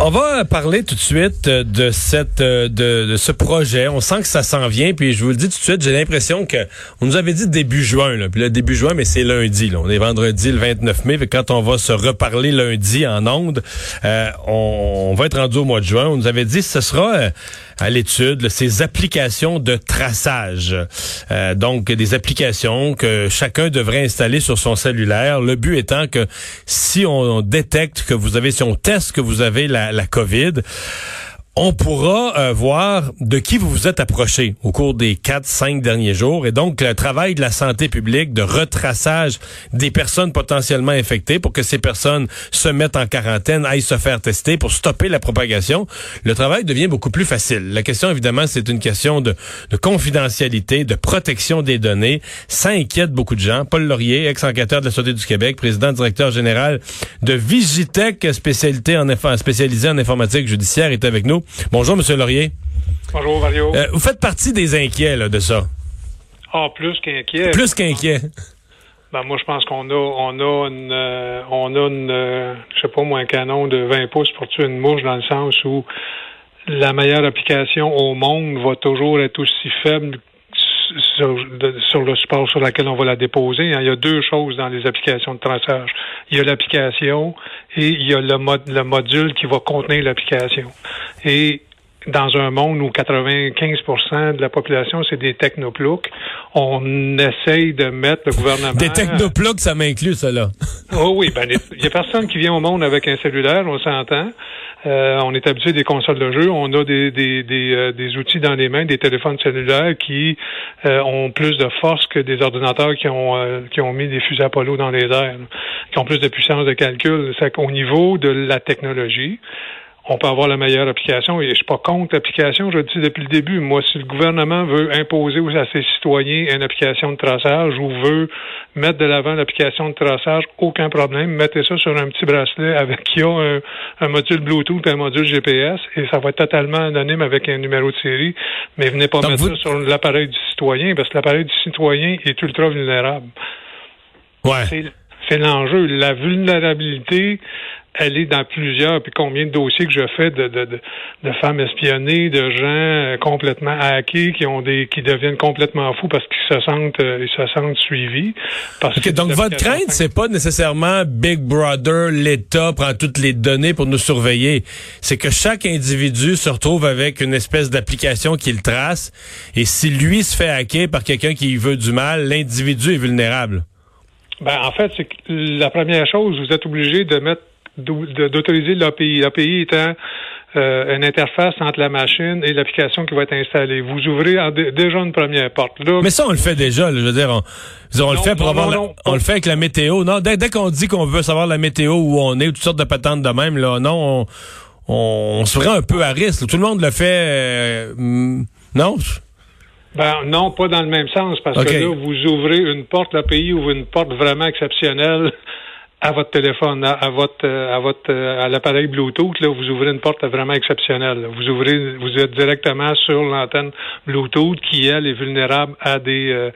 On va parler tout de suite euh, de cette euh, de, ce projet. On sent que ça s'en vient, puis je vous le dis tout de suite, j'ai l'impression que on nous avait dit début juin, là, puis là début juin, mais c'est lundi. Là. On est vendredi le 29 mai, quand on va se reparler lundi en ondes, euh, on, va être rendu au mois de juin. On nous avait dit que ce sera à l'étude ces applications de traçage. donc des applications que chacun devrait installer sur son cellulaire. Le but étant que si on détecte que vous avez, si on teste que vous avez la la, COVID on pourra euh, voir de qui vous vous êtes approché au cours des quatre, cinq derniers jours. Et donc, le travail de la santé publique, de retraçage des personnes potentiellement infectées pour que ces personnes se mettent en quarantaine, aillent se faire tester pour stopper la propagation, le travail devient beaucoup plus facile. La question, évidemment, c'est une question de, de, confidentialité, de protection des données. Ça inquiète beaucoup de gens. Paul Laurier, ex-enquêteur de la Santé du Québec, président directeur général de Vigitech, spécialité en, spécialisé en informatique judiciaire, est avec nous. Bonjour, Monsieur Laurier. Bonjour, Mario. Euh, vous faites partie des inquiets de ça. Ah, plus qu'inquiets. Plus qu'inquiets. Ben, moi, je pense qu'on a, on a une, euh, on a une, euh, je sais pas moi, un canon de 20 pouces pour tuer une mouche dans le sens où la meilleure application au monde va toujours être aussi faible sur, le support sur lequel on va la déposer. Hein. Il y a deux choses dans les applications de traçage. Il y a l'application et il y a le, le module qui va contenir l'application. Et dans un monde où 95% de la population, c'est des technoploucs, on essaye de mettre le gouvernement... Des technoploucs, ça m'inclut, cela. oh oui, ben, il y a personne qui vient au monde avec un cellulaire, on s'entend. Euh, on est habitué des consoles de jeu. On a des, des, des, euh, des, outils dans les mains, des téléphones cellulaires qui euh, ont plus de force que des ordinateurs qui ont, qui ont mis des fusées Apollo dans les airs, qui ont plus de puissance de calcul. Qu'au niveau de la technologie, on peut avoir la meilleure application et je suis pas contre l'application, je le dis depuis le début. Moi, si le gouvernement veut imposer à ses citoyens une application de traçage ou veut mettre de l'avant l'application de traçage, aucun problème. Mettez ça sur un petit bracelet avec qui a un, module Bluetooth et un module GPS et ça va être totalement anonyme avec un numéro de série. Mais venez pas mettre ça sur l'appareil du citoyen parce que l'appareil du citoyen est ultra vulnérable. Ouais. C'est l'enjeu. La vulnérabilité, est dans plusieurs, puis combien de dossiers que je fais de, de, de, femmes espionnées, de gens euh, complètement hackés qui ont des qui deviennent complètement fous parce qu'ils se sentent euh, ils se sentent suivis. Parce que donc votre crainte, c'est pas nécessairement Big Brother, l'État prend toutes les données pour nous surveiller. C'est que chaque individu se retrouve avec une espèce d'application qu'il trace, et si lui se fait hacker par quelqu'un qui veut du mal, l'individu est vulnérable. Ben, en fait, c'est la première chose, vous êtes obligé de mettre d'autoriser l'API. L'API étant euh, une interface entre la machine et l'application qui va être installée. Vous ouvrez déjà une première porte. Là, Mais ça, on le fait déjà. je veux dire, on, le fait pour avoir on le fait avec la météo. Non, dès, qu'on dit qu'on veut savoir la météo où on est, ou toutes sortes de patentes de même, là, non, on, on, se ferait un peu à risque. Tout le monde le fait. Euh, non? Ben non, pas dans le même sens, parce que là, vous ouvrez une porte, l'API ouvre une porte vraiment exceptionnelle à votre téléphone, à, votre euh, à votre euh, à l'appareil Bluetooth, là, vous ouvrez une porte vraiment exceptionnelle. Vous ouvrez, vous êtes directement sur l'antenne Bluetooth qui elle est vulnérable à des euh,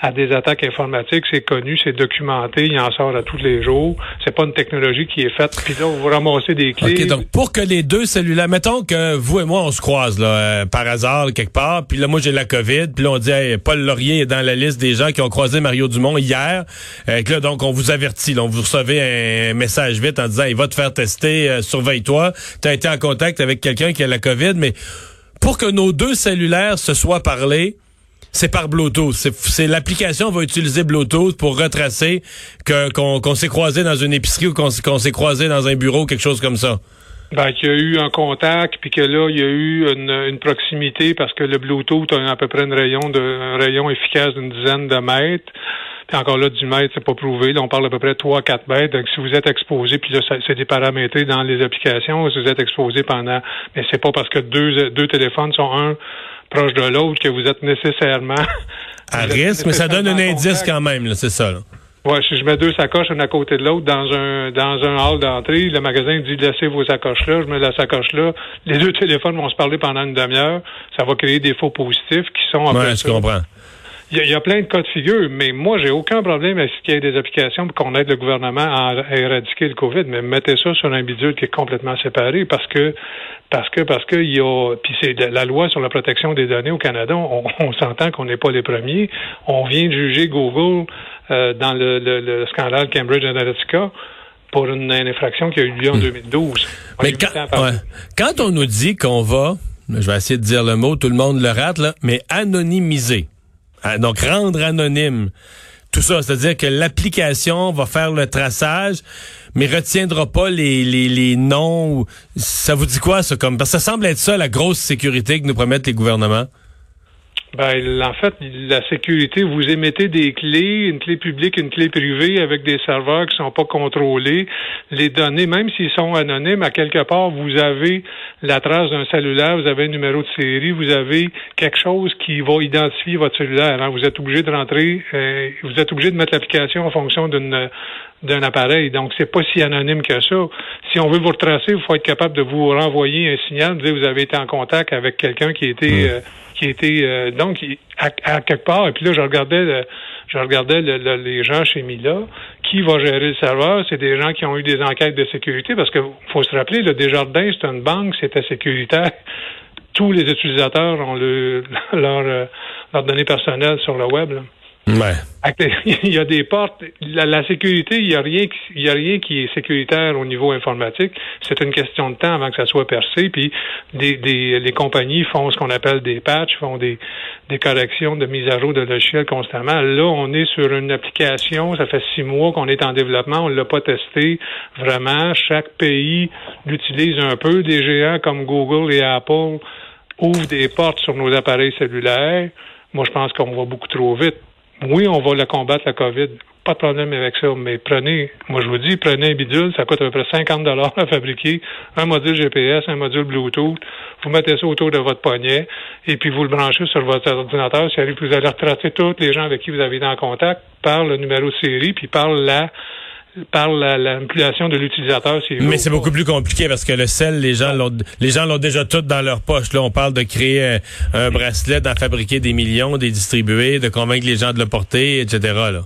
à des attaques informatiques. C'est connu, c'est documenté, il en sort à tous les jours. C'est pas une technologie qui est faite. Puis là, vous ramassez des clés. Ok, donc pour que les deux cellulaires, mettons que vous et moi on se croise là par hasard quelque part, puis là moi j'ai la COVID, puis là on dit hey, Paul Laurier est dans la liste des gens qui ont croisé Mario Dumont hier. Euh, là donc on vous avertit, là, on vous reçoit un message vite en disant il va te faire tester, euh, surveille-toi. Tu as été en contact avec quelqu'un qui a la COVID, mais pour que nos deux cellulaires se soient parlé, c'est par Bluetooth. C'est l'application va utiliser Bluetooth pour retracer qu'on s'est croisé dans une épicerie ou qu'on s'est croisé dans un bureau, quelque chose comme ça. Ben, qu'il y a eu un contact, puis que là, il y a eu une, proximité parce que le Bluetooth a à peu près rayon de, un rayon efficace d'une dizaine de mètres. Puis encore là, du mètre, c'est pas prouvé. Là, on parle à peu près 3-4 mètres. Donc, si vous êtes exposé, puis là, c'est des paramètres dans les applications, si vous êtes exposé pendant... Mais c'est pas parce que deux, deux téléphones sont un proche de l'autre que vous êtes nécessairement... À risque, mais ça donne un indice quand même, c'est ça. Là. Ouais, si je mets deux sacoches une à côté de l'autre dans un dans un hall d'entrée, le magasin dit laissez vos sacoches là, je mets la sacoche là, les deux téléphones vont se parler pendant une demi-heure, ça va créer des faux positifs qui sont ouais, je comprends. Il y, a plein de cas de figure, mais moi, j'ai aucun problème à ce qu'il y ait des applications pour qu'on aide le gouvernement à, éradiquer le COVID, mais mettez ça sur un bidule qui est complètement séparé parce que parce que parce que il y a puis c'est la loi sur la protection des données au Canada, on, s'entend qu'on n'est pas les premiers. On vient de juger Google euh, dans le, le, scandale Cambridge Analytica pour une, infraction qui a eu lieu en 2012. Hmm. Mais quand, quand on nous dit qu'on va, je vais essayer de dire le mot, tout le monde le rate là, mais anonymiser, donc rendre anonyme tout ça, c'est-à-dire que l'application va faire le traçage, mais retiendra pas les, les, les noms. Ça vous dit quoi, ça? Comme, parce que ça semble être ça, la grosse sécurité que nous promettent les gouvernements? Ben, en fait, la sécurité, vous émettez des clés, une clé publique, une clé privée avec des serveurs qui sont pas contrôlés. Les données, même s'ils sont anonymes, à quelque part, vous avez la trace d'un cellulaire, vous avez un numéro de série, vous avez quelque chose qui va identifier votre cellulaire. Hein. Vous êtes obligé de rentrer, euh, vous êtes obligé de mettre l'application en fonction d'une d'un appareil. Donc, c'est pas si anonyme que ça. Si on veut vous retracer, il faut être capable de vous renvoyer un signal, dire vous avez été en contact avec quelqu'un qui était mmh. euh, qui était euh, donc à, quelque part. Et puis là, je regardais je regardais les gens chez Mila. Qui va gérer le serveur? C'est des gens qui ont eu des enquêtes de sécurité parce que faut se rappeler, le Desjardins, c'est une banque, c'était sécuritaire. Tous les utilisateurs ont le, leur, euh, leurs données personnelles sur le web. Il y a des portes. La, sécurité, il y a rien, a rien qui est sécuritaire au niveau informatique. C'est une question de temps avant que ça soit percé. Puis des, des, les compagnies font ce qu'on appelle des patchs, font des, des corrections de mise à jour de logiciels constamment. Là, on est sur une application. Ça fait six mois qu'on est en développement. On l'a pas testé vraiment. Chaque pays l'utilise un peu. Des géants comme Google et Apple ouvrent des portes sur nos appareils cellulaires. Moi, je pense qu'on va beaucoup trop vite oui, on va la combattre, la COVID. Pas de problème avec ça, mais prenez, moi je vous dis, prenez un bidule, ça coûte à peu près 50 dollars à fabriquer, un module GPS, un module Bluetooth, vous mettez ça autour de votre poignet, et puis vous le branchez sur votre ordinateur, vous allez retracer tous les gens avec qui vous avez été en contact par le numéro de série, puis par la par la, manipulation de l'utilisateur. Mais c'est beaucoup plus compliqué parce que le sel, les gens l'ont, les gens l'ont déjà tout dans leur poche. Là, on parle de créer un, bracelet, d'en fabriquer des millions, des distribuer, de convaincre les gens de le porter, etc. Là.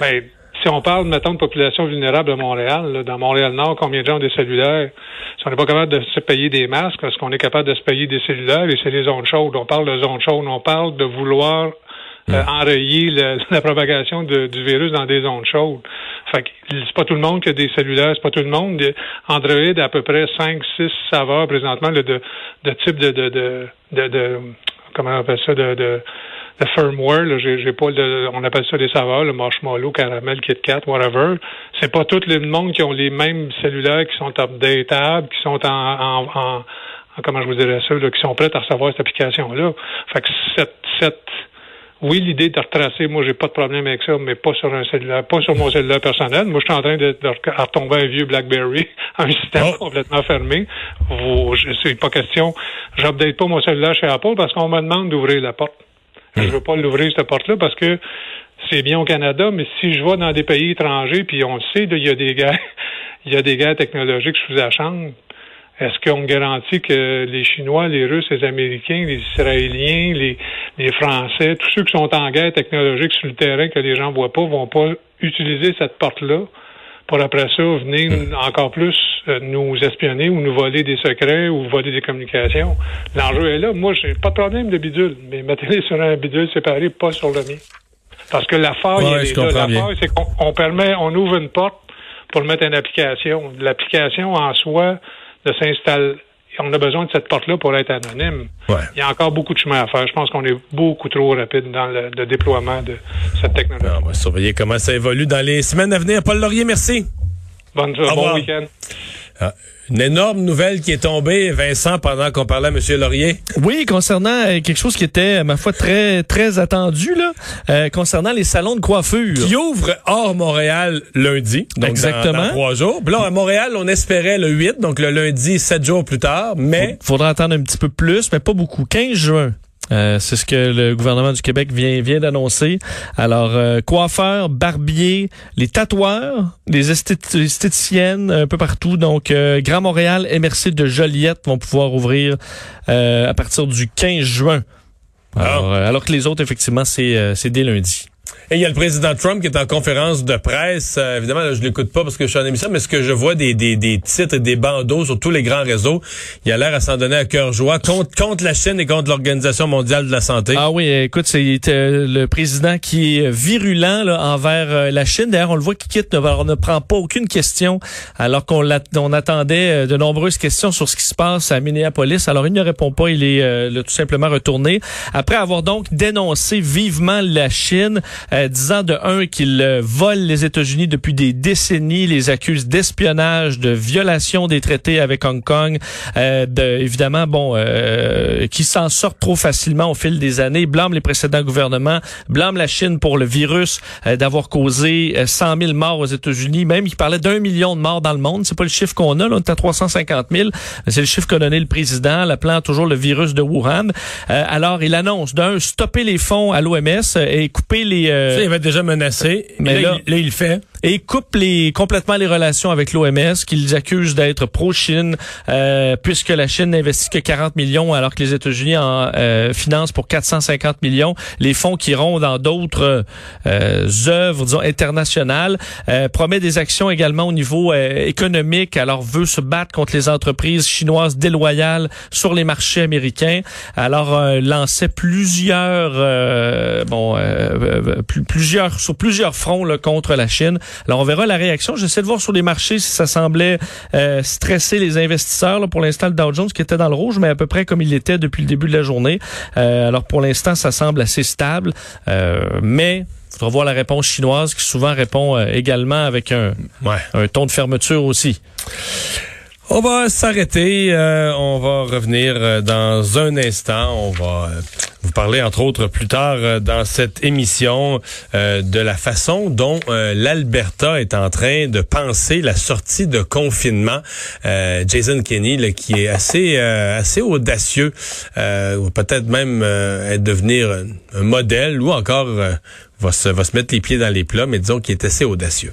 Ben, si on parle, mettons, de population vulnérable à Montréal, dans Montréal-Nord, combien de gens ont des cellulaires? Si on n'est pas capable de se payer des masques, est-ce qu'on est capable de se payer des cellulaires? Et c'est les zones chaudes. On parle de zones chaudes. On parle de vouloir euh, enrayer la propagation du virus dans des zones chaudes. Fait que c'est pas tout le monde qui a des cellulaires, c'est pas tout le monde. Android a à peu près 5, 6 saveurs présentement de, de type de, de, de, de, comment on appelle ça, de, de, de firmware. Là, j'ai, pas on appelle ça des saveurs, le marshmallow, caramel, Kit Kat, whatever. C'est pas tout le monde qui ont les mêmes cellulaires qui sont updatables, qui sont en, en, comment je vous dirais ça, qui sont prêts à recevoir cette application-là. Fait que cette, cette oui, l'idée de retracer, moi, j'ai pas de problème avec ça, mais pas sur un cellulaire, pas sur mon cellulaire personnel. Moi, je suis en train de, retomber un vieux BlackBerry, un système oh. complètement fermé. C'est pas question. J'update pas mon cellulaire chez Apple parce qu'on me demande d'ouvrir la porte. Je hmm. veux pas l'ouvrir, cette porte-là, parce que c'est bien au Canada, mais si je vais dans des pays étrangers, puis on le sait, il y a des guerres, il y a des guerres technologiques sous la chambre, est-ce qu'on garantit que les Chinois, les Russes, les Américains, les Israéliens, les, les Français, tous ceux qui sont en guerre technologique sur le terrain que les gens voient pas, vont pas utiliser cette porte-là pour après ça venir hmm. encore plus euh, nous espionner ou nous voler des secrets ou voler des communications? L'enjeu est là. Moi, j'ai pas de problème de bidule, mais mettez-les sur un bidule séparé, pas sur le mien. Parce que la faille, est là. La faille, c'est qu'on permet, on ouvre une porte pour mettre une application. L'application en soi, de s'installer. On a besoin de cette porte-là pour être anonyme. Il y a encore beaucoup de chemin à faire. Je pense qu'on est beaucoup trop rapide dans le, déploiement de cette technologie. on va surveiller comment ça évolue dans les semaines à venir. Paul Laurier, merci. Bonne, bon week-end. Ah, une énorme nouvelle qui est tombée, Vincent, pendant qu'on parlait à M. Laurier. Oui, concernant euh, quelque chose qui était, ma foi, très très attendu, là, euh, concernant les salons de coiffure. Qui ouvrent hors Montréal lundi, donc Exactement. Dans, trois jours. Puis là, à Montréal, on espérait le 8, donc le lundi, sept jours plus tard, mais... Faudra attendre un petit peu plus, mais pas beaucoup. 15 juin. Euh, c'est ce que le gouvernement du Québec vient, vient d'annoncer. Alors, euh, coiffeurs, barbiers, les tatoueurs, les esthéticiennes, un peu partout. Donc, euh, Grand Montréal, MRC de Joliette vont pouvoir ouvrir à partir du 15 juin. Alors, euh, alors que les autres, effectivement, c'est euh, c'est dès lundi. Et il y a le président Trump qui est en conférence de presse. Euh, évidemment, là, je l'écoute pas parce que je suis en émission, mais ce que je vois des, des, des titres et des bandeaux sur tous les grands réseaux, il a l'air à s'en donner à cœur joie contre, contre la Chine et contre l'Organisation mondiale de la santé. Ah oui, écoute, c'est euh, le président qui est virulent là, envers euh, la Chine. D'ailleurs, on le voit qui quitte, ne, ne prend pas aucune question, alors qu'on on attendait de nombreuses questions sur ce qui se passe à Minneapolis. Alors, il ne répond pas, il est tout simplement retourné. Après avoir donc dénoncé vivement la Chine, euh, disant de un qu'il euh, vole les États-Unis depuis des décennies, les accuse d'espionnage, de violation des traités avec Hong Kong, euh, de, évidemment, bon, euh, qui s'en sortent trop facilement au fil des années, blâme les précédents gouvernements, blâme la Chine pour le virus d'avoir causé 100 000 morts aux États-Unis, même il parlait d'un million de morts dans le monde, c'est pas le chiffre qu'on a, là, on est à 350 000, c'est le chiffre qu'a donné le président, l'appelant toujours le virus de Wuhan. alors, il annonce d'un, stopper les fonds à l'OMS et couper les il avait déjà menacé. Mais là, il, le fait. Et coupe les, complètement les relations avec l'OMS, qu'ils accusent d'être pro-Chine, euh, puisque la Chine n'investit que 40 millions, alors que les États-Unis en euh, financent pour 450 millions. Les fonds qui iront dans d'autres euh, œuvres, disons, internationales. Euh, promet des actions également au niveau euh, économique, alors veut se battre contre les entreprises chinoises déloyales sur les marchés américains. Alors, lançait plusieurs, bon, plusieurs sur plusieurs fronts là, contre la Chine. Alors on verra la réaction. J'essaie de voir sur les marchés si ça semblait euh, stresser les investisseurs. Là, pour l'instant, le Dow Jones qui était dans le rouge, mais à peu près comme il était depuis le début de la journée. Euh, alors pour l'instant, ça semble assez stable, euh, mais il faudra voir la réponse chinoise qui souvent répond également avec un, un ton de fermeture aussi. On va s'arrêter. on va revenir dans un instant. On va vous parler, entre autres, plus tard euh, dans cette émission euh, de la façon dont euh, l'Alberta est en train de penser la sortie de confinement. Jason Kenney, qui est assez assez audacieux, ou peut-être même devenir un modèle, ou encore va se va se mettre les pieds dans les plats, mais disons qu'il est assez audacieux.